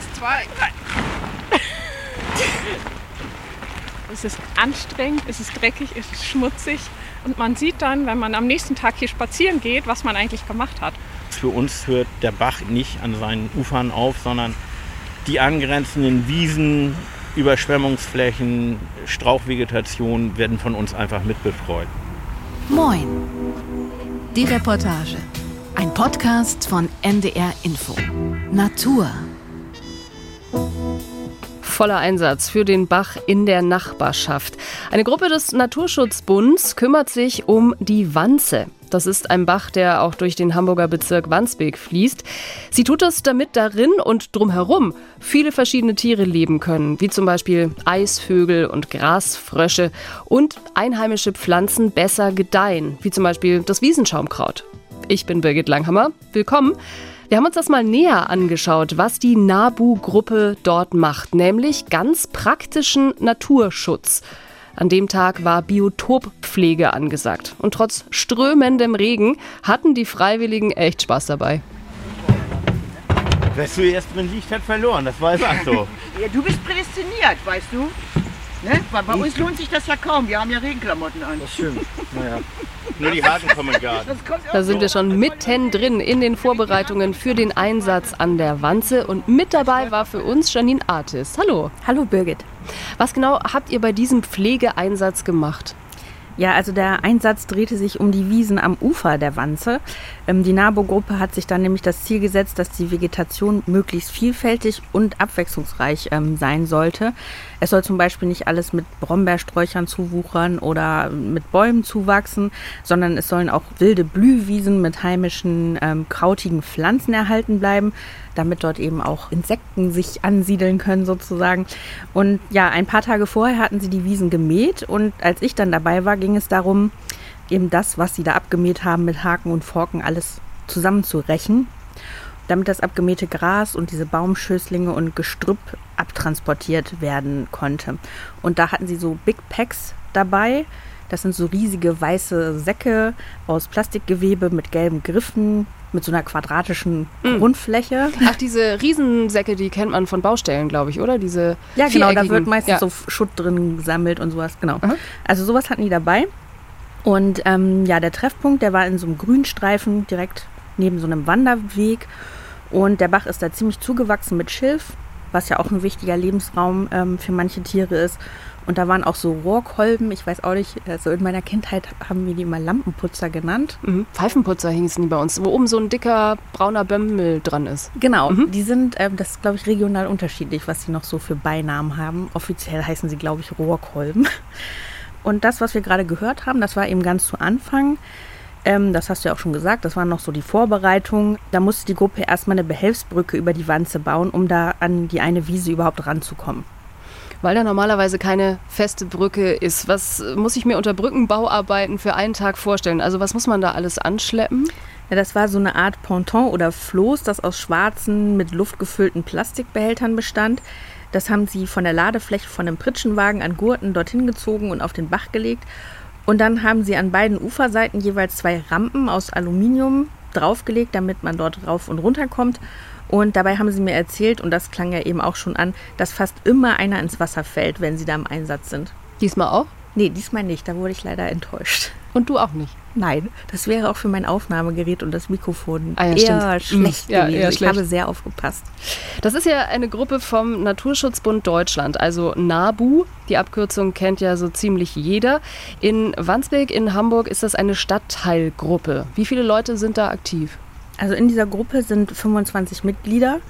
Eins, zwei, drei. Es ist anstrengend, es ist dreckig, es ist schmutzig. Und man sieht dann, wenn man am nächsten Tag hier spazieren geht, was man eigentlich gemacht hat. Für uns hört der Bach nicht an seinen Ufern auf, sondern die angrenzenden Wiesen, Überschwemmungsflächen, Strauchvegetation werden von uns einfach mitbetreut. Moin. Die Reportage. Ein Podcast von NDR Info. Natur. Voller Einsatz für den Bach in der Nachbarschaft. Eine Gruppe des Naturschutzbunds kümmert sich um die Wanze. Das ist ein Bach, der auch durch den Hamburger Bezirk Wandsbek fließt. Sie tut es, damit darin und drumherum viele verschiedene Tiere leben können, wie zum Beispiel Eisvögel und Grasfrösche und einheimische Pflanzen besser gedeihen, wie zum Beispiel das Wiesenschaumkraut. Ich bin Birgit Langhammer. Willkommen. Wir haben uns das mal näher angeschaut, was die NABU-Gruppe dort macht, nämlich ganz praktischen Naturschutz. An dem Tag war Biotoppflege angesagt. Und trotz strömendem Regen hatten die Freiwilligen echt Spaß dabei. Wer zuerst drin liegt, hat verloren. Das war einfach so. ja, du bist prädestiniert, weißt du? Ne? Bei, bei uns lohnt sich das ja kaum. Wir haben ja Regenklamotten an. Das stimmt. Naja. Nur die Haken kommen gar Da sind wir schon mitten drin in den Vorbereitungen für den Einsatz an der Wanze. Und mit dabei war für uns Janine Artis. Hallo. Hallo Birgit. Was genau habt ihr bei diesem Pflegeeinsatz gemacht? Ja, also der Einsatz drehte sich um die Wiesen am Ufer der Wanze. Ähm, die NABO-Gruppe hat sich dann nämlich das Ziel gesetzt, dass die Vegetation möglichst vielfältig und abwechslungsreich ähm, sein sollte. Es soll zum Beispiel nicht alles mit Brombeersträuchern zuwuchern oder mit Bäumen zuwachsen, sondern es sollen auch wilde Blühwiesen mit heimischen ähm, krautigen Pflanzen erhalten bleiben, damit dort eben auch Insekten sich ansiedeln können sozusagen. Und ja, ein paar Tage vorher hatten sie die Wiesen gemäht und als ich dann dabei war, ging es darum, eben das, was sie da abgemäht haben, mit Haken und Forken alles zusammenzurechen damit das abgemähte Gras und diese Baumschößlinge und Gestrüpp abtransportiert werden konnte. Und da hatten sie so Big Packs dabei. Das sind so riesige weiße Säcke aus Plastikgewebe mit gelben Griffen, mit so einer quadratischen mm. Grundfläche. Ach, diese Riesensäcke, die kennt man von Baustellen, glaube ich, oder? Diese Ja, genau, da wird meistens ja. so Schutt drin gesammelt und sowas, genau. Mhm. Also sowas hatten die dabei. Und ähm, ja, der Treffpunkt, der war in so einem Grünstreifen direkt neben so einem Wanderweg. Und der Bach ist da ziemlich zugewachsen mit Schilf, was ja auch ein wichtiger Lebensraum ähm, für manche Tiere ist. Und da waren auch so Rohrkolben, ich weiß auch nicht, also in meiner Kindheit haben wir die immer Lampenputzer genannt. Mhm. Pfeifenputzer hießen die bei uns, wo oben so ein dicker brauner Bömmel dran ist. Genau, mhm. die sind, äh, das ist glaube ich regional unterschiedlich, was sie noch so für Beinamen haben. Offiziell heißen sie glaube ich Rohrkolben. Und das, was wir gerade gehört haben, das war eben ganz zu Anfang. Ähm, das hast du ja auch schon gesagt, das waren noch so die Vorbereitungen. Da musste die Gruppe erstmal eine Behelfsbrücke über die Wanze bauen, um da an die eine Wiese überhaupt ranzukommen. Weil da normalerweise keine feste Brücke ist. Was muss ich mir unter Brückenbauarbeiten für einen Tag vorstellen? Also was muss man da alles anschleppen? Ja, das war so eine Art Ponton oder Floß, das aus schwarzen, mit Luft gefüllten Plastikbehältern bestand. Das haben sie von der Ladefläche von einem Pritschenwagen an Gurten dorthin gezogen und auf den Bach gelegt. Und dann haben sie an beiden Uferseiten jeweils zwei Rampen aus Aluminium draufgelegt, damit man dort rauf und runter kommt. Und dabei haben sie mir erzählt, und das klang ja eben auch schon an, dass fast immer einer ins Wasser fällt, wenn sie da im Einsatz sind. Diesmal auch? Nee, diesmal nicht. Da wurde ich leider enttäuscht. Und du auch nicht? Nein, das wäre auch für mein Aufnahmegerät und das Mikrofon ah, ja, eher stimmt. schlecht ja, gewesen. Eher schlecht. Ich habe sehr aufgepasst. Das ist ja eine Gruppe vom Naturschutzbund Deutschland, also NABU. Die Abkürzung kennt ja so ziemlich jeder. In Wandsbek in Hamburg ist das eine Stadtteilgruppe. Wie viele Leute sind da aktiv? Also in dieser Gruppe sind 25 Mitglieder,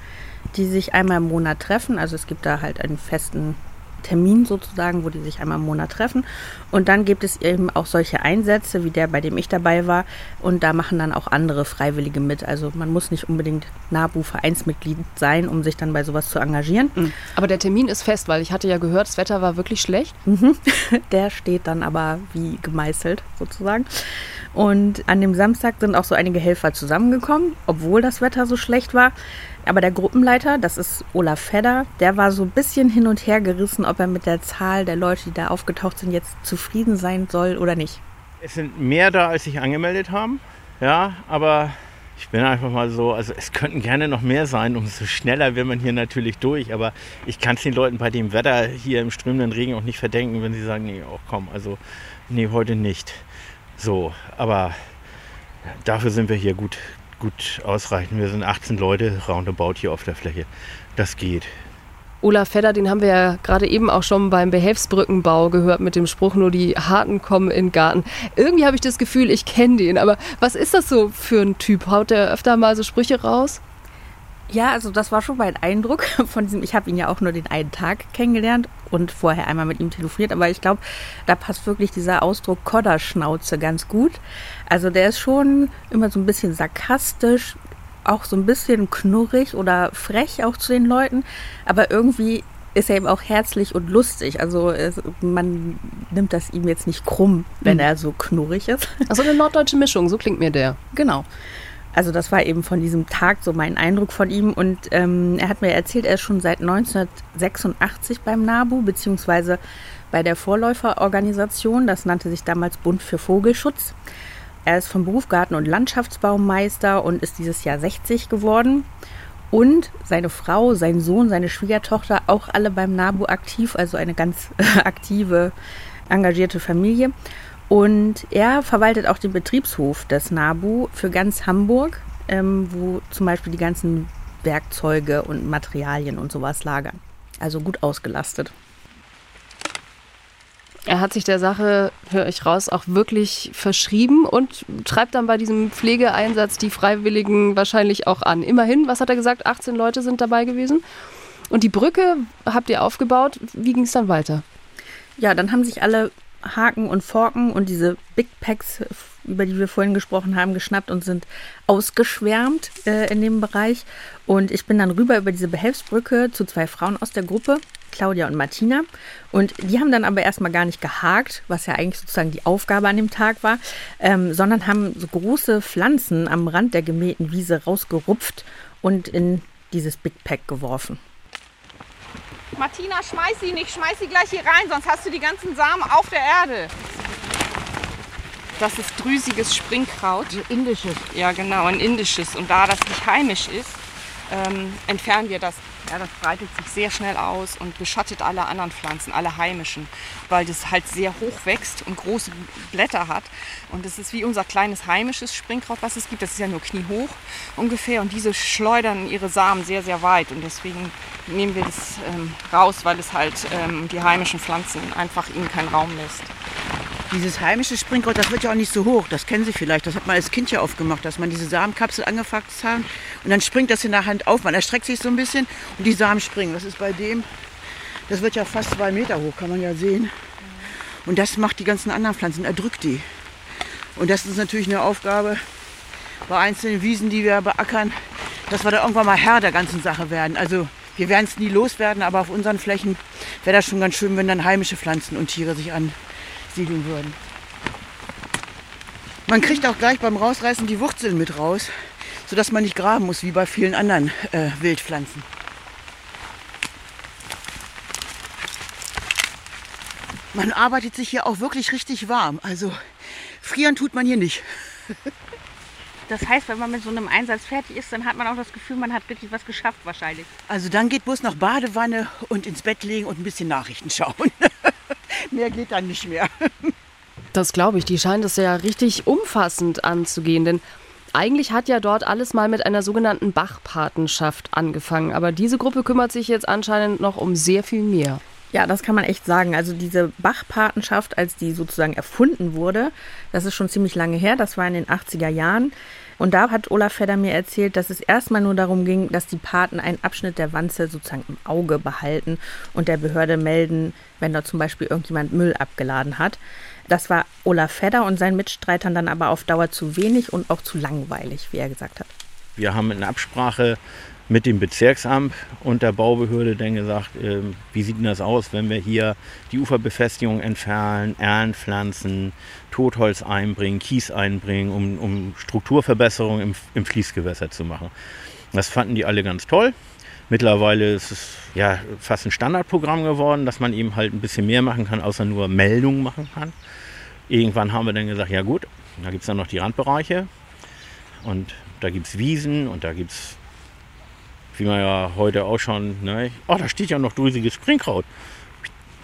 die sich einmal im Monat treffen. Also es gibt da halt einen festen Termin sozusagen, wo die sich einmal im Monat treffen. Und dann gibt es eben auch solche Einsätze, wie der, bei dem ich dabei war. Und da machen dann auch andere Freiwillige mit. Also man muss nicht unbedingt NABU-Vereinsmitglied sein, um sich dann bei sowas zu engagieren. Mhm. Aber der Termin ist fest, weil ich hatte ja gehört, das Wetter war wirklich schlecht. Mhm. Der steht dann aber wie gemeißelt sozusagen. Und an dem Samstag sind auch so einige Helfer zusammengekommen, obwohl das Wetter so schlecht war. Aber der Gruppenleiter, das ist Olaf Fedder, der war so ein bisschen hin und her gerissen, ob er mit der Zahl der Leute, die da aufgetaucht sind, jetzt zufrieden sein soll oder nicht. Es sind mehr da, als sich angemeldet haben. Ja, aber ich bin einfach mal so, also es könnten gerne noch mehr sein, umso schneller will man hier natürlich durch, aber ich kann es den Leuten bei dem Wetter hier im strömenden Regen auch nicht verdenken, wenn sie sagen, nee, auch komm, also nee, heute nicht. So, aber dafür sind wir hier gut, gut ausreichend. Wir sind 18 Leute roundabout hier auf der Fläche. Das geht. Olaf Fedder, den haben wir ja gerade eben auch schon beim Behelfsbrückenbau gehört mit dem Spruch, nur die Harten kommen in den Garten. Irgendwie habe ich das Gefühl, ich kenne den, aber was ist das so für ein Typ? Haut der öfter mal so Sprüche raus? Ja, also das war schon mein Eindruck von diesem, ich habe ihn ja auch nur den einen Tag kennengelernt und vorher einmal mit ihm telefoniert, aber ich glaube, da passt wirklich dieser Ausdruck Kodderschnauze ganz gut. Also der ist schon immer so ein bisschen sarkastisch, auch so ein bisschen knurrig oder frech auch zu den Leuten, aber irgendwie ist er eben auch herzlich und lustig. Also es, man nimmt das ihm jetzt nicht krumm, wenn mhm. er so knurrig ist. Also eine norddeutsche Mischung, so klingt mir der. Genau. Also das war eben von diesem Tag so mein Eindruck von ihm. Und ähm, er hat mir erzählt, er ist schon seit 1986 beim NABU, beziehungsweise bei der Vorläuferorganisation. Das nannte sich damals Bund für Vogelschutz. Er ist vom Beruf Garten- und Landschaftsbaumeister und ist dieses Jahr 60 geworden. Und seine Frau, sein Sohn, seine Schwiegertochter, auch alle beim NABU aktiv, also eine ganz aktive, engagierte Familie. Und er verwaltet auch den Betriebshof des NABU für ganz Hamburg, ähm, wo zum Beispiel die ganzen Werkzeuge und Materialien und sowas lagern. Also gut ausgelastet. Er hat sich der Sache, höre ich raus, auch wirklich verschrieben und treibt dann bei diesem Pflegeeinsatz die Freiwilligen wahrscheinlich auch an. Immerhin, was hat er gesagt, 18 Leute sind dabei gewesen. Und die Brücke habt ihr aufgebaut. Wie ging es dann weiter? Ja, dann haben sich alle Haken und Forken und diese Big Packs, über die wir vorhin gesprochen haben, geschnappt und sind ausgeschwärmt äh, in dem Bereich. Und ich bin dann rüber über diese Behelfsbrücke zu zwei Frauen aus der Gruppe Claudia und Martina. Und die haben dann aber erstmal gar nicht gehakt, was ja eigentlich sozusagen die Aufgabe an dem Tag war, ähm, sondern haben so große Pflanzen am Rand der gemähten Wiese rausgerupft und in dieses Big Pack geworfen. Martina, schmeiß sie nicht, schmeiß sie gleich hier rein, sonst hast du die ganzen Samen auf der Erde. Das ist drüsiges Springkraut. Ein indisches. Ja, genau, ein indisches. Und da das nicht heimisch ist, ähm, entfernen wir das. Ja, das breitet sich sehr schnell aus und beschattet alle anderen Pflanzen, alle heimischen, weil das halt sehr hoch wächst und große Blätter hat. Und das ist wie unser kleines heimisches Springkraut, was es gibt. Das ist ja nur kniehoch ungefähr. Und diese schleudern ihre Samen sehr, sehr weit. Und deswegen nehmen wir das ähm, raus, weil es halt ähm, die heimischen Pflanzen einfach ihnen keinen Raum lässt. Dieses heimische Springkraut, das wird ja auch nicht so hoch. Das kennen Sie vielleicht. Das hat man als Kind ja aufgemacht, dass man diese Samenkapsel angefasst hat und dann springt das in der Hand auf. Man erstreckt sich so ein bisschen und die Samen springen. Das ist bei dem, das wird ja fast zwei Meter hoch, kann man ja sehen. Und das macht die ganzen anderen Pflanzen, erdrückt die. Und das ist natürlich eine Aufgabe bei einzelnen Wiesen, die wir beackern, dass wir da irgendwann mal Herr der ganzen Sache werden. Also wir werden es nie loswerden, aber auf unseren Flächen wäre das schon ganz schön, wenn dann heimische Pflanzen und Tiere sich an siedeln würden. Man kriegt auch gleich beim Rausreißen die Wurzeln mit raus, sodass man nicht graben muss wie bei vielen anderen äh, Wildpflanzen. Man arbeitet sich hier auch wirklich richtig warm. Also frieren tut man hier nicht. Das heißt, wenn man mit so einem Einsatz fertig ist, dann hat man auch das Gefühl, man hat wirklich was geschafft wahrscheinlich. Also dann geht bloß noch Badewanne und ins Bett legen und ein bisschen Nachrichten schauen. mehr geht dann nicht mehr. Das glaube ich. Die scheint es ja richtig umfassend anzugehen, denn eigentlich hat ja dort alles mal mit einer sogenannten Bachpatenschaft angefangen. Aber diese Gruppe kümmert sich jetzt anscheinend noch um sehr viel mehr. Ja, das kann man echt sagen. Also diese Bachpatenschaft, als die sozusagen erfunden wurde, das ist schon ziemlich lange her. Das war in den 80er Jahren. Und da hat Olaf Fedder mir erzählt, dass es erstmal nur darum ging, dass die Paten einen Abschnitt der Wanze sozusagen im Auge behalten und der Behörde melden, wenn da zum Beispiel irgendjemand Müll abgeladen hat. Das war Olaf Fedder und seinen Mitstreitern dann aber auf Dauer zu wenig und auch zu langweilig, wie er gesagt hat. Wir haben in Absprache mit dem Bezirksamt und der Baubehörde dann gesagt, äh, wie sieht denn das aus, wenn wir hier die Uferbefestigung entfernen, Erlen pflanzen, Totholz einbringen, Kies einbringen, um, um Strukturverbesserungen im, im Fließgewässer zu machen. Das fanden die alle ganz toll. Mittlerweile ist es ja fast ein Standardprogramm geworden, dass man eben halt ein bisschen mehr machen kann, außer nur Meldungen machen kann. Irgendwann haben wir dann gesagt, ja gut, da gibt es dann noch die Randbereiche. Und da gibt es Wiesen und da gibt es, wie man ja heute auch schon, ne, oh, da steht ja noch drüsiges Springkraut.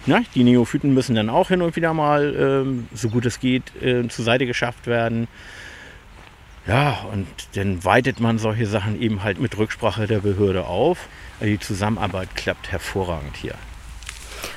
Ne, die Neophyten müssen dann auch hin und wieder mal, ähm, so gut es geht, äh, zur Seite geschafft werden. Ja, und dann weitet man solche Sachen eben halt mit Rücksprache der Behörde auf. Die Zusammenarbeit klappt hervorragend hier.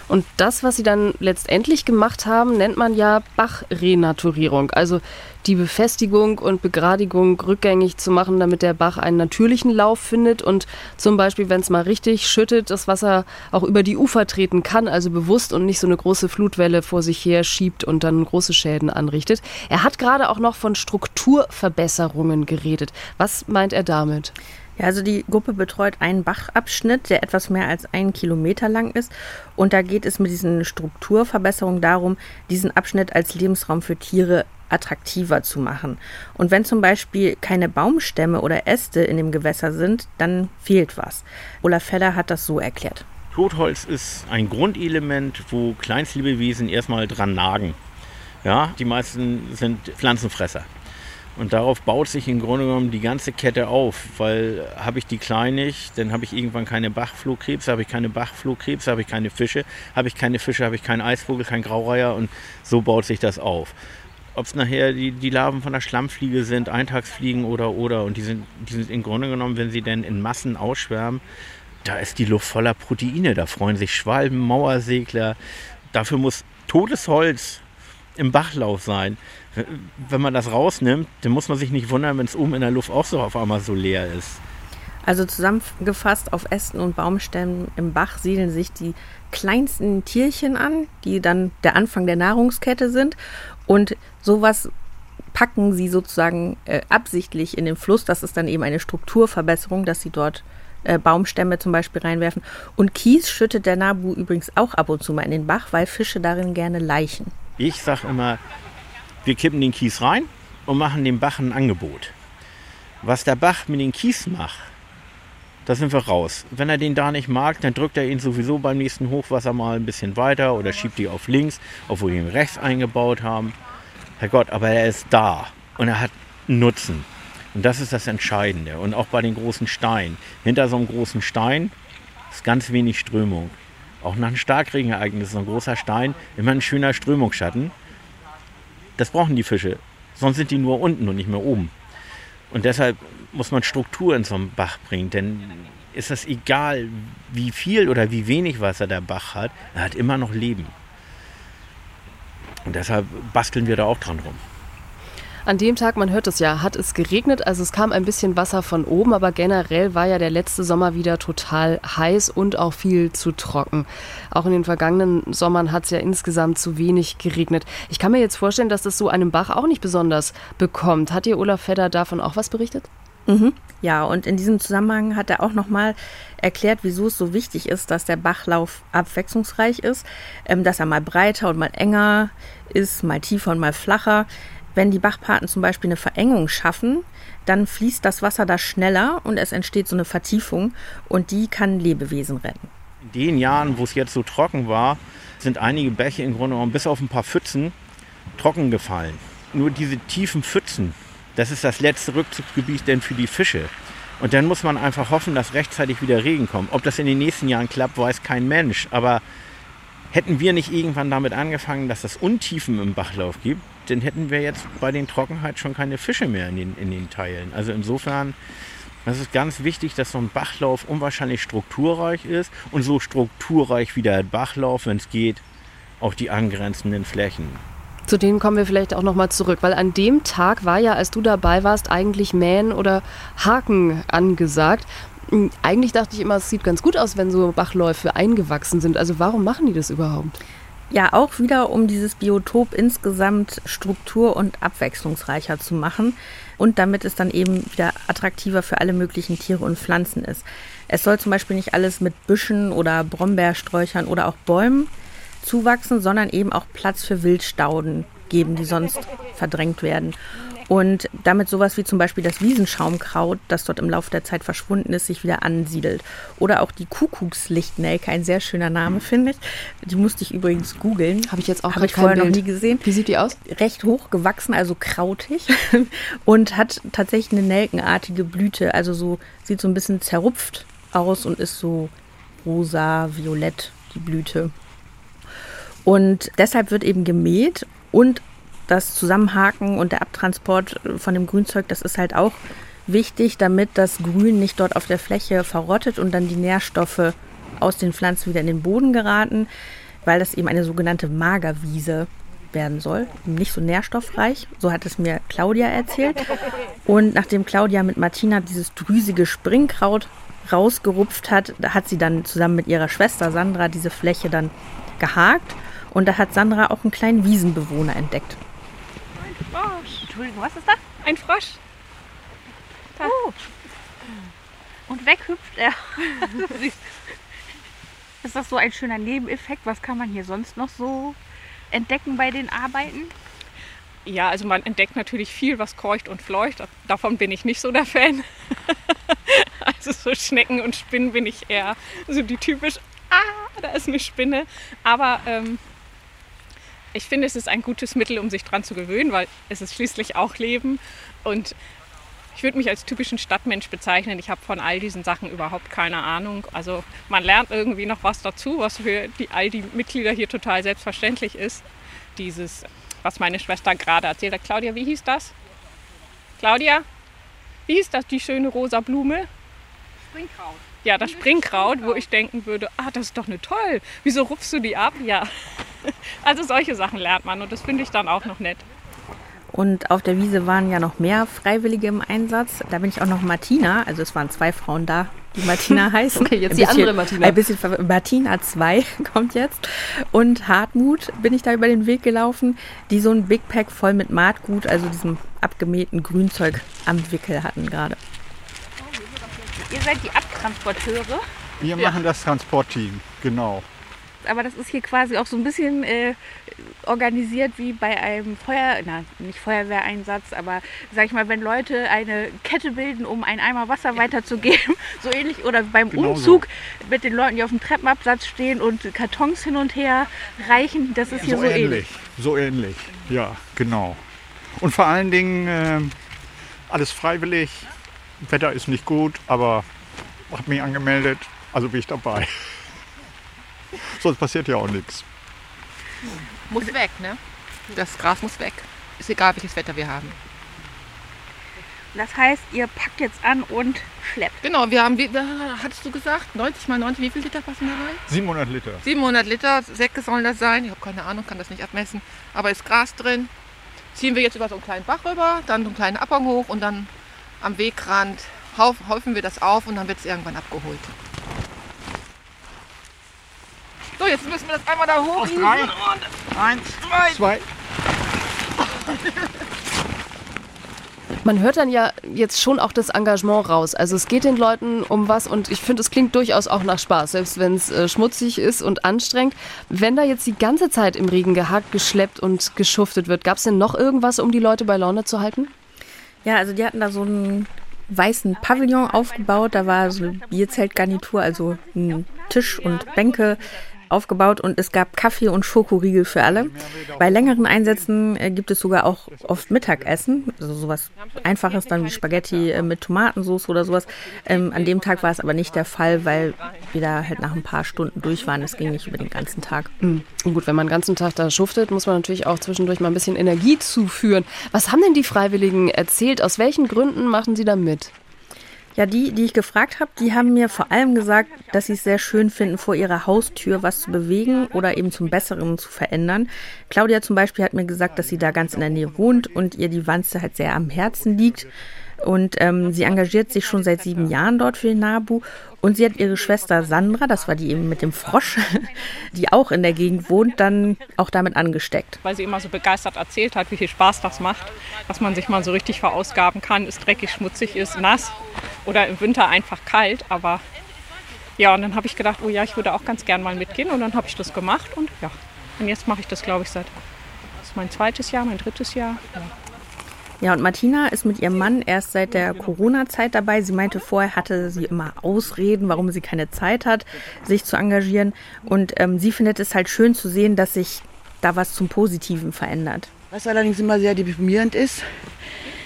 Und das, was sie dann letztendlich gemacht haben, nennt man ja Bachrenaturierung. Also die Befestigung und Begradigung rückgängig zu machen, damit der Bach einen natürlichen Lauf findet und zum Beispiel, wenn es mal richtig schüttet, das Wasser auch über die Ufer treten kann, also bewusst und nicht so eine große Flutwelle vor sich her schiebt und dann große Schäden anrichtet. Er hat gerade auch noch von Strukturverbesserungen geredet. Was meint er damit? Ja, also die Gruppe betreut einen Bachabschnitt, der etwas mehr als einen Kilometer lang ist. Und da geht es mit diesen Strukturverbesserungen darum, diesen Abschnitt als Lebensraum für Tiere attraktiver zu machen. Und wenn zum Beispiel keine Baumstämme oder Äste in dem Gewässer sind, dann fehlt was. Olaf Feller hat das so erklärt. Totholz ist ein Grundelement, wo Kleinstlebewesen erstmal dran nagen. Ja, die meisten sind Pflanzenfresser. Und darauf baut sich im Grunde genommen die ganze Kette auf, weil habe ich die klein nicht, dann habe ich irgendwann keine Bachflohkrebse, habe ich keine Bachflohkrebse, habe ich keine Fische, habe ich keine Fische, habe ich keinen Eisvogel, keinen Graureiher und so baut sich das auf. Ob es nachher die, die Larven von der Schlammfliege sind, Eintagsfliegen oder oder und die sind, die sind im Grunde genommen, wenn sie denn in Massen ausschwärmen, da ist die Luft voller Proteine, da freuen sich Schwalben, Mauersegler. Dafür muss totes Holz im Bachlauf sein wenn man das rausnimmt, dann muss man sich nicht wundern, wenn es oben in der Luft auch so auf einmal so leer ist. Also zusammengefasst, auf Ästen und Baumstämmen im Bach siedeln sich die kleinsten Tierchen an, die dann der Anfang der Nahrungskette sind. Und sowas packen sie sozusagen äh, absichtlich in den Fluss. Das ist dann eben eine Strukturverbesserung, dass sie dort äh, Baumstämme zum Beispiel reinwerfen. Und Kies schüttet der Nabu übrigens auch ab und zu mal in den Bach, weil Fische darin gerne leichen. Ich sage immer, wir kippen den Kies rein und machen dem Bach ein Angebot. Was der Bach mit dem Kies macht, da sind wir raus. Wenn er den da nicht mag, dann drückt er ihn sowieso beim nächsten Hochwasser mal ein bisschen weiter oder schiebt die auf links, obwohl wir ihn rechts eingebaut haben. Herrgott, aber er ist da und er hat Nutzen. Und das ist das Entscheidende. Und auch bei den großen Steinen. Hinter so einem großen Stein ist ganz wenig Strömung. Auch nach einem Starkregenereignis ist so ein großer Stein immer ein schöner Strömungsschatten. Das brauchen die Fische. Sonst sind die nur unten und nicht mehr oben. Und deshalb muss man Struktur in so einen Bach bringen. Denn ist es egal, wie viel oder wie wenig Wasser der Bach hat, er hat immer noch Leben. Und deshalb basteln wir da auch dran rum. An dem Tag, man hört es ja, hat es geregnet, also es kam ein bisschen Wasser von oben, aber generell war ja der letzte Sommer wieder total heiß und auch viel zu trocken. Auch in den vergangenen Sommern hat es ja insgesamt zu wenig geregnet. Ich kann mir jetzt vorstellen, dass das so einem Bach auch nicht besonders bekommt. Hat dir Olaf Fedder davon auch was berichtet? Mhm. Ja, und in diesem Zusammenhang hat er auch nochmal erklärt, wieso es so wichtig ist, dass der Bachlauf abwechslungsreich ist, ähm, dass er mal breiter und mal enger ist, mal tiefer und mal flacher. Wenn die Bachpaten zum Beispiel eine Verengung schaffen, dann fließt das Wasser da schneller und es entsteht so eine Vertiefung und die kann Lebewesen retten. In den Jahren, wo es jetzt so trocken war, sind einige Bäche im Grunde genommen bis auf ein paar Pfützen trocken gefallen. Nur diese tiefen Pfützen, das ist das letzte Rückzugsgebiet denn für die Fische. Und dann muss man einfach hoffen, dass rechtzeitig wieder Regen kommt. Ob das in den nächsten Jahren klappt, weiß kein Mensch. Aber hätten wir nicht irgendwann damit angefangen, dass es Untiefen im Bachlauf gibt, dann hätten wir jetzt bei den Trockenheit schon keine Fische mehr in den, in den Teilen. Also insofern, das ist ganz wichtig, dass so ein Bachlauf unwahrscheinlich strukturreich ist und so strukturreich wie der Bachlauf, wenn es geht, auch die angrenzenden Flächen. Zu denen kommen wir vielleicht auch nochmal zurück, weil an dem Tag war ja, als du dabei warst, eigentlich Mähen oder Haken angesagt. Hm, eigentlich dachte ich immer, es sieht ganz gut aus, wenn so Bachläufe eingewachsen sind. Also warum machen die das überhaupt? Ja, auch wieder, um dieses Biotop insgesamt struktur- und abwechslungsreicher zu machen und damit es dann eben wieder attraktiver für alle möglichen Tiere und Pflanzen ist. Es soll zum Beispiel nicht alles mit Büschen oder Brombeersträuchern oder auch Bäumen zuwachsen, sondern eben auch Platz für Wildstauden geben, die sonst verdrängt werden. Und damit sowas wie zum Beispiel das Wiesenschaumkraut, das dort im Laufe der Zeit verschwunden ist, sich wieder ansiedelt. Oder auch die Kuckuckslichtnelke, ein sehr schöner Name, finde ich. Die musste ich übrigens googeln. Habe ich jetzt auch Habe ich vorher noch nie gesehen. Wie sieht die aus? Recht hoch gewachsen, also krautig und hat tatsächlich eine nelkenartige Blüte. Also so sieht so ein bisschen zerrupft aus und ist so rosa, violett, die Blüte. Und deshalb wird eben gemäht und das Zusammenhaken und der Abtransport von dem Grünzeug, das ist halt auch wichtig, damit das Grün nicht dort auf der Fläche verrottet und dann die Nährstoffe aus den Pflanzen wieder in den Boden geraten, weil das eben eine sogenannte Magerwiese werden soll, nicht so nährstoffreich. So hat es mir Claudia erzählt. Und nachdem Claudia mit Martina dieses drüsige Springkraut rausgerupft hat, hat sie dann zusammen mit ihrer Schwester Sandra diese Fläche dann gehakt. Und da hat Sandra auch einen kleinen Wiesenbewohner entdeckt. Frosch. Entschuldigung, was ist das? Ein Frosch. Da. Oh. Und weg hüpft er. ist das so ein schöner Nebeneffekt? Was kann man hier sonst noch so entdecken bei den Arbeiten? Ja, also man entdeckt natürlich viel, was keucht und fleucht. Davon bin ich nicht so der Fan. also so Schnecken und Spinnen bin ich eher so die typisch, ah, da ist eine Spinne. Aber ähm, ich finde, es ist ein gutes Mittel, um sich dran zu gewöhnen, weil es ist schließlich auch Leben. Und ich würde mich als typischen Stadtmensch bezeichnen. Ich habe von all diesen Sachen überhaupt keine Ahnung. Also man lernt irgendwie noch was dazu, was für die, all die Mitglieder hier total selbstverständlich ist. Dieses, was meine Schwester gerade erzählt hat. Claudia, wie hieß das? Claudia, wie hieß das, die schöne rosa Blume? Springkraut. Ja, das Springkraut, wo ich denken würde, ah, das ist doch eine toll. Wieso rupfst du die ab? Ja. Also solche Sachen lernt man und das finde ich dann auch noch nett. Und auf der Wiese waren ja noch mehr Freiwillige im Einsatz. Da bin ich auch noch Martina, also es waren zwei Frauen da, die Martina heißen. Okay, jetzt ein die bisschen, andere Martina. Ein bisschen. Martina 2 kommt jetzt. Und Hartmut bin ich da über den Weg gelaufen, die so ein Big Pack voll mit Maatgut, also diesem abgemähten Grünzeug am Wickel hatten gerade. Ihr seid die Abtransporteure, Wir machen das Transportteam, genau. aber das ist hier quasi auch so ein bisschen äh, organisiert wie bei einem Feuer, na, nicht Feuerwehreinsatz, aber sag ich mal, wenn Leute eine Kette bilden, um einen Eimer Wasser weiterzugeben, so ähnlich, oder beim Genau Umzug mit den Leuten, die auf dem Treppenabsatz stehen und Kartons hin und her reichen, das ist hier so, ähnlich. So ähnlich, ja, genau. Und vor allen Dingen ähm, alles freiwillig. Wetter ist nicht gut, aber habe mich angemeldet, also bin ich dabei. Sonst passiert ja auch nichts. Muss weg, ne? Das Gras muss weg. Ist egal, welches Wetter wir haben. Das heißt, ihr packt jetzt an und schleppt. Genau, wir haben, wie, hattest du gesagt, 90 mal 90, wie viel Liter passen da rein? 700 Liter. 700 Liter, Säcke sollen das sein. Ich habe keine Ahnung, kann das nicht abmessen. Aber ist Gras drin. Ziehen wir jetzt über so einen kleinen Bach rüber, dann so einen kleinen Abhang hoch und dann am Wegrand häufen wir das auf und dann wird es irgendwann abgeholt. So, jetzt müssen wir das einmal da hoch. drei. Eins, zwei. Man hört dann ja jetzt schon auch das Engagement raus. Also es geht den Leuten um was und ich finde, es klingt durchaus auch nach Spaß, selbst wenn es äh, schmutzig ist und anstrengend. Wenn da jetzt die ganze Zeit im Regen gehackt, geschleppt und geschuftet wird, gab es denn noch irgendwas, um die Leute bei Laune zu halten? Ja, also die hatten da so einen weißen Pavillon aufgebaut. Da war so eine Bierzeltgarnitur, also ein Tisch und Bänke aufgebaut und es gab Kaffee und Schokoriegel für alle. Bei längeren Einsätzen äh, gibt es sogar auch oft Mittagessen, also sowas Einfaches dann wie Spaghetti äh, mit Tomatensauce oder sowas. Ähm, an dem Tag war es aber nicht der Fall, weil wir da halt nach ein paar Stunden durch waren. Es ging nicht über den ganzen Tag. Und gut, wenn man den ganzen Tag da schuftet, muss man natürlich auch zwischendurch mal ein bisschen Energie zuführen. Was haben denn die Freiwilligen erzählt? Aus welchen Gründen machen sie da mit? Ja, die, die ich gefragt habe, die haben mir vor allem gesagt, dass sie es sehr schön finden, vor ihrer Haustür was zu bewegen oder eben zum Besseren zu verändern. Claudia zum Beispiel hat mir gesagt, dass sie da ganz in der Nähe wohnt und ihr die Wanze halt sehr am Herzen liegt. Und ähm, sie engagiert sich schon seit sieben Jahren dort für den NABU. Und sie hat ihre Schwester Sandra, das war die eben mit dem Frosch, die auch in der Gegend wohnt, dann auch damit angesteckt. Weil sie immer so begeistert erzählt hat, wie viel Spaß das macht, dass man sich mal so richtig verausgaben kann, ist dreckig, schmutzig, ist nass oder im Winter einfach kalt. Aber ja, und dann habe ich gedacht, oh ja, ich würde auch ganz gern mal mitgehen und dann habe ich das gemacht und ja, und jetzt mache ich das, glaube ich, seit das mein zweites Jahr, mein drittes Jahr. Ja. Ja, und Martina ist mit ihrem Mann erst seit der Corona-Zeit dabei. Sie meinte, vorher hatte sie immer Ausreden, warum sie keine Zeit hat, sich zu engagieren. Und ähm, sie findet es halt schön zu sehen, dass sich da was zum Positiven verändert. Was allerdings immer sehr deprimierend ist,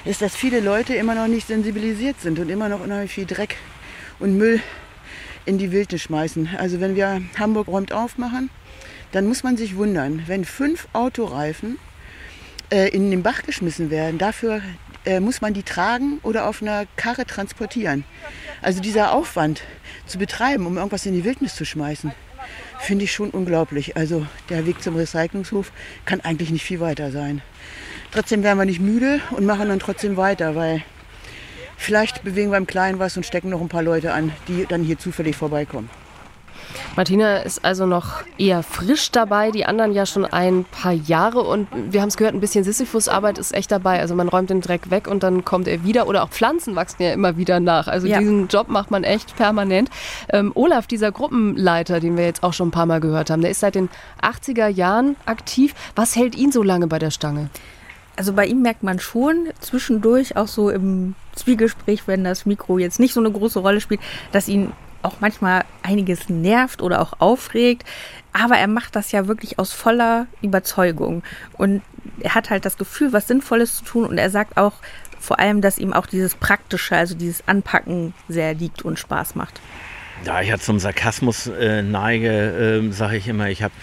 ist, dass viele Leute immer noch nicht sensibilisiert sind und immer noch unheimlich viel Dreck und Müll in die Wildnis schmeißen. Also wenn wir Hamburg räumt aufmachen, dann muss man sich wundern, wenn fünf Autoreifen äh, in den Bach geschmissen werden. Dafür äh, muss man die tragen oder auf einer Karre transportieren. Also dieser Aufwand zu betreiben, um irgendwas in die Wildnis zu schmeißen, finde ich schon unglaublich. Also der Weg zum Recyclungshof kann eigentlich nicht viel weiter sein. Trotzdem werden wir nicht müde und machen dann trotzdem weiter, weil vielleicht bewegen wir im Kleinen was und stecken noch ein paar Leute an, die dann hier zufällig vorbeikommen. Martina ist also noch eher frisch dabei, die anderen ja schon ein paar Jahre und wir haben es gehört, ein bisschen Sisyphus-Arbeit ist echt dabei. Also man räumt den Dreck weg und dann kommt er wieder oder auch Pflanzen wachsen ja immer wieder nach. Also ja. diesen Job macht man echt permanent. Ähm, Olaf, dieser Gruppenleiter, den wir jetzt auch schon ein paar Mal gehört haben, der ist seit den 80er Jahren aktiv. Was hält ihn so lange bei der Stange? Also bei ihm merkt man schon zwischendurch auch so im Zwiegespräch, wenn das Mikro jetzt nicht so eine große Rolle spielt, dass ihn auch manchmal einiges nervt oder auch aufregt. Aber er macht das ja wirklich aus voller Überzeugung. Und er hat halt das Gefühl, was Sinnvolles zu tun. Und er sagt auch vor allem, dass ihm auch dieses Praktische, also dieses Anpacken sehr liegt und Spaß macht. Da ich ja zum Sarkasmus äh, neige, äh, sage ich immer, ich habe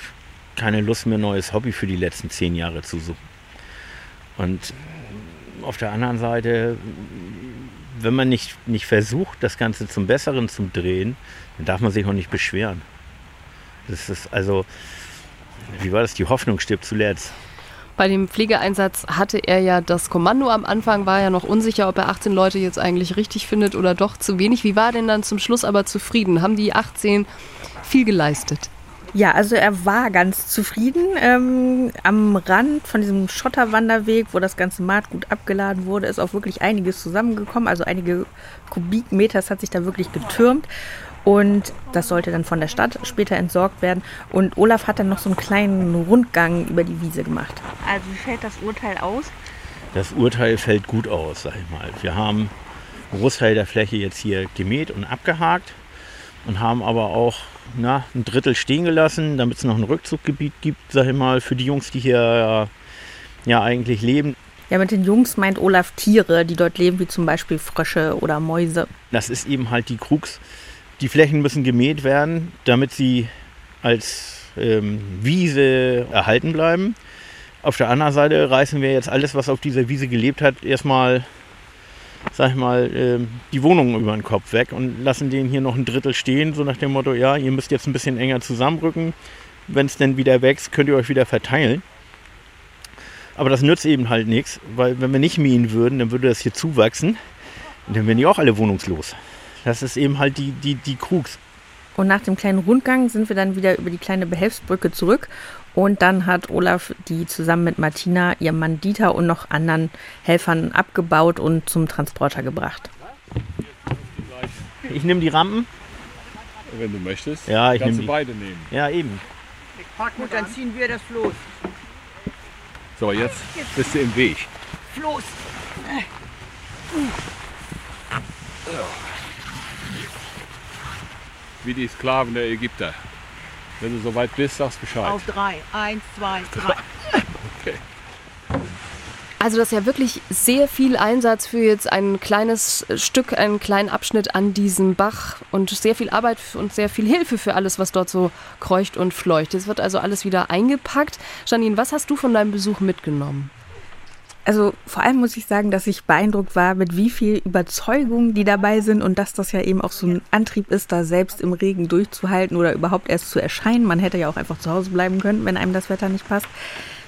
keine Lust mehr, neues Hobby für die letzten zehn Jahre zu suchen. Und auf der anderen Seite wenn man nicht, nicht versucht, das Ganze zum Besseren zu drehen, dann darf man sich auch nicht beschweren. Das ist also, wie war das? Die Hoffnung stirbt zuletzt. Bei dem Pflegeeinsatz hatte er ja das Kommando am Anfang, war ja noch unsicher, ob er 18 Leute jetzt eigentlich richtig findet oder doch zu wenig. Wie war denn dann zum Schluss aber zufrieden? Haben die 18 viel geleistet? Ja, also er war ganz zufrieden. Ähm, am Rand von diesem Schotterwanderweg, wo das ganze Maat gut abgeladen wurde, ist auch wirklich einiges zusammengekommen. Also einige Kubikmeter, es hat sich da wirklich getürmt. Und das sollte dann von der Stadt später entsorgt werden. Und Olaf hat dann noch so einen kleinen Rundgang über die Wiese gemacht. Also wie fällt das Urteil aus? Das Urteil fällt gut aus, sag ich mal. Wir haben einen Großteil der Fläche jetzt hier gemäht und abgehakt und haben aber auch na, ein Drittel stehen gelassen, damit es noch ein Rückzuggebiet gibt, sag ich mal, für die Jungs, die hier ja eigentlich leben. Ja, mit den Jungs meint Olaf Tiere, die dort leben, wie zum Beispiel Frösche oder Mäuse. Das ist eben halt die Krux. Die Flächen müssen gemäht werden, damit sie als ähm, Wiese erhalten bleiben. Auf der anderen Seite reißen wir jetzt alles, was auf dieser Wiese gelebt hat, erstmal sag ich mal, ähm, die Wohnungen über den Kopf weg und lassen den hier noch ein Drittel stehen, so nach dem Motto, ja, ihr müsst jetzt ein bisschen enger zusammenrücken. Wenn es denn wieder wächst, könnt ihr euch wieder verteilen. Aber das nützt eben halt nichts, weil wenn wir nicht mähen würden, dann würde das hier zuwachsen und dann wären die auch alle wohnungslos. Das ist eben halt die, die, die Krux. Und nach dem kleinen Rundgang sind wir dann wieder über die kleine Behelfsbrücke zurück und dann hat Olaf die zusammen mit Martina, ihrem Mann Dieter und noch anderen Helfern abgebaut und zum Transporter gebracht. Ich nehme die Rampen. Wenn du möchtest. Ja, ich kannst nehme du beide nehmen. Ja, eben. Gut, dann ziehen wir das Floß. So, jetzt bist du im Weg. Floß! Wie die Sklaven der Ägypter. Wenn du soweit bist, sagst Bescheid. Auf drei. Eins, zwei, drei. Okay. Also das ist ja wirklich sehr viel Einsatz für jetzt ein kleines Stück, einen kleinen Abschnitt an diesem Bach und sehr viel Arbeit und sehr viel Hilfe für alles, was dort so kreucht und fleucht. Es wird also alles wieder eingepackt. Janine, was hast du von deinem Besuch mitgenommen? Also vor allem muss ich sagen, dass ich beeindruckt war, mit wie viel Überzeugung die dabei sind und dass das ja eben auch so ein Antrieb ist, da selbst im Regen durchzuhalten oder überhaupt erst zu erscheinen. Man hätte ja auch einfach zu Hause bleiben können, wenn einem das Wetter nicht passt.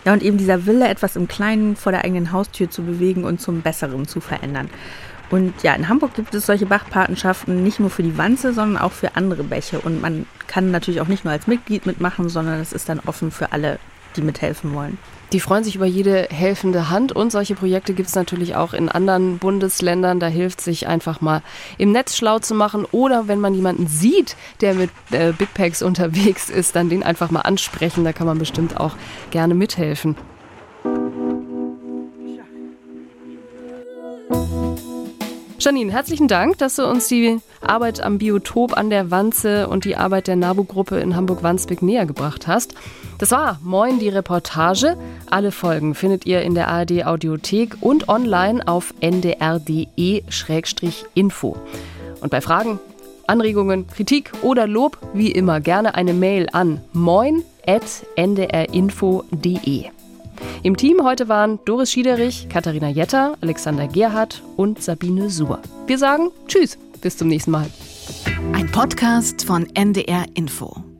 Ja, und eben dieser Wille, etwas im Kleinen vor der eigenen Haustür zu bewegen und zum Besseren zu verändern. Und ja, in Hamburg gibt es solche Bachpatenschaften nicht nur für die Wanze, sondern auch für andere Bäche. Und man kann natürlich auch nicht nur als Mitglied mitmachen, sondern es ist dann offen für alle, die mithelfen wollen. Die freuen sich über jede helfende Hand und solche Projekte gibt es natürlich auch in anderen Bundesländern. Da hilft sich einfach mal im Netz schlau zu machen oder wenn man jemanden sieht, der mit äh, Big Packs unterwegs ist, dann den einfach mal ansprechen. Da kann man bestimmt auch gerne mithelfen. Janine, herzlichen Dank, dass du uns die Arbeit am Biotop an der Wanze und die Arbeit der NABU-Gruppe in Hamburg-Wandsbek näher gebracht hast. Das war Moin die Reportage. Alle Folgen findet ihr in der ARD Audiothek und online auf ndr.de-info. Und bei Fragen, Anregungen, Kritik oder Lob, wie immer gerne eine Mail an moin.ndrinfo.de. Im Team heute waren Doris Schiederich, Katharina Jetter, Alexander Gerhardt und Sabine Suhr. Wir sagen Tschüss, bis zum nächsten Mal. Ein Podcast von NDR Info.